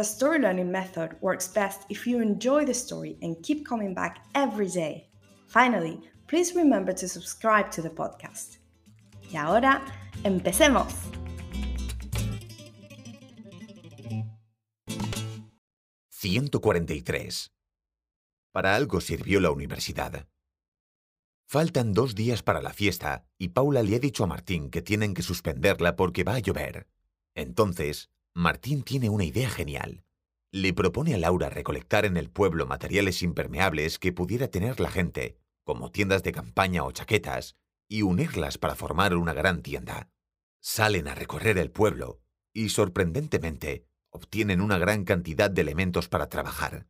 the story learning method works best if you enjoy the story and keep coming back every day. Finally, please remember to subscribe to the podcast. Y ahora, empecemos. «143. Para algo sirvió la universidad. Faltan dos días para la fiesta y Paula le ha dicho a Martín que tienen que suspenderla porque va a llover. Entonces, Martín tiene una idea genial. Le propone a Laura recolectar en el pueblo materiales impermeables que pudiera tener la gente, como tiendas de campaña o chaquetas, y unirlas para formar una gran tienda. Salen a recorrer el pueblo y, sorprendentemente, obtienen una gran cantidad de elementos para trabajar.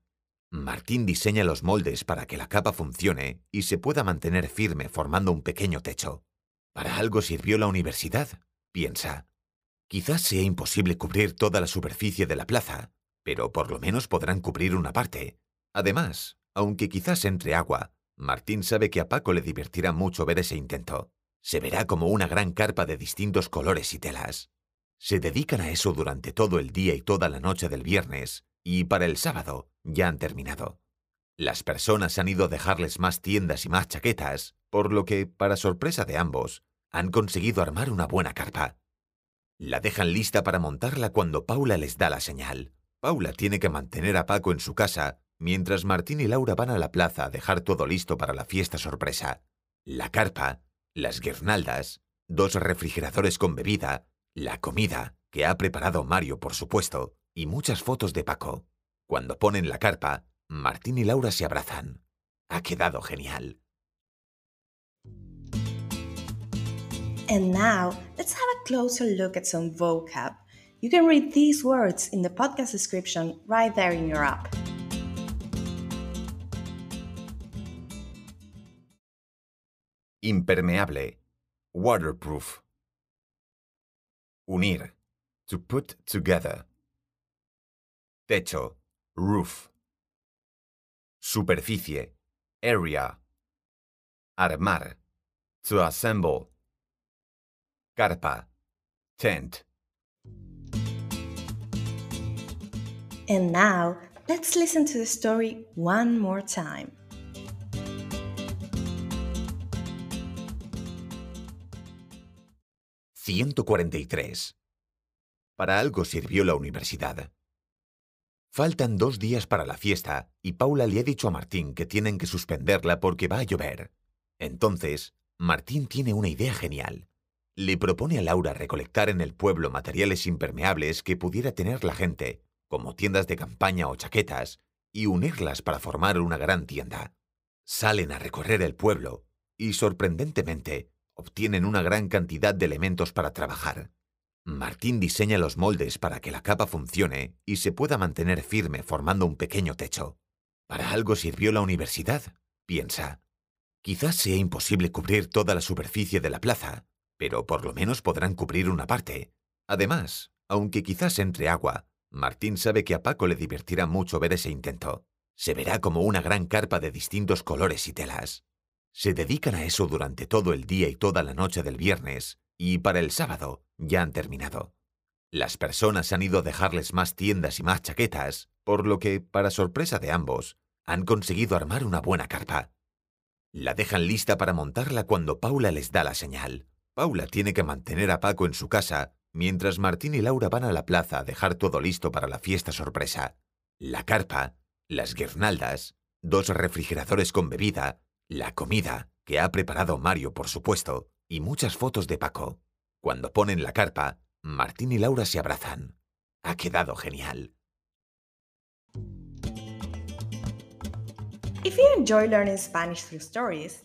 Martín diseña los moldes para que la capa funcione y se pueda mantener firme formando un pequeño techo. Para algo sirvió la universidad, piensa. Quizás sea imposible cubrir toda la superficie de la plaza, pero por lo menos podrán cubrir una parte. Además, aunque quizás entre agua, Martín sabe que a Paco le divertirá mucho ver ese intento. Se verá como una gran carpa de distintos colores y telas. Se dedican a eso durante todo el día y toda la noche del viernes, y para el sábado ya han terminado. Las personas han ido a dejarles más tiendas y más chaquetas, por lo que, para sorpresa de ambos, han conseguido armar una buena carpa. La dejan lista para montarla cuando Paula les da la señal. Paula tiene que mantener a Paco en su casa, mientras Martín y Laura van a la plaza a dejar todo listo para la fiesta sorpresa. La carpa, las guirnaldas, dos refrigeradores con bebida, la comida, que ha preparado Mario por supuesto, y muchas fotos de Paco. Cuando ponen la carpa, Martín y Laura se abrazan. Ha quedado genial. And now, let's have a closer look at some vocab. You can read these words in the podcast description right there in your app. Impermeable. Waterproof. Unir. To put together. Techo. Roof. Superficie. Area. Armar. To assemble. Carpa. Tent. And now, let's listen to the story one more time. «143. Para algo sirvió la universidad. Faltan dos días para la fiesta y Paula le ha dicho a Martín que tienen que suspenderla porque va a llover. Entonces, Martín tiene una idea genial. Le propone a Laura recolectar en el pueblo materiales impermeables que pudiera tener la gente, como tiendas de campaña o chaquetas, y unirlas para formar una gran tienda. Salen a recorrer el pueblo y, sorprendentemente, obtienen una gran cantidad de elementos para trabajar. Martín diseña los moldes para que la capa funcione y se pueda mantener firme formando un pequeño techo. Para algo sirvió la universidad, piensa. Quizás sea imposible cubrir toda la superficie de la plaza, pero por lo menos podrán cubrir una parte. Además, aunque quizás entre agua, Martín sabe que a Paco le divertirá mucho ver ese intento. Se verá como una gran carpa de distintos colores y telas. Se dedican a eso durante todo el día y toda la noche del viernes, y para el sábado ya han terminado. Las personas han ido a dejarles más tiendas y más chaquetas, por lo que, para sorpresa de ambos, han conseguido armar una buena carpa. La dejan lista para montarla cuando Paula les da la señal. Paula tiene que mantener a Paco en su casa, mientras Martín y Laura van a la plaza a dejar todo listo para la fiesta sorpresa. La carpa, las guirnaldas, dos refrigeradores con bebida, la comida, que ha preparado Mario por supuesto, y muchas fotos de Paco. Cuando ponen la carpa, Martín y Laura se abrazan. Ha quedado genial. If you enjoy learning Spanish through stories,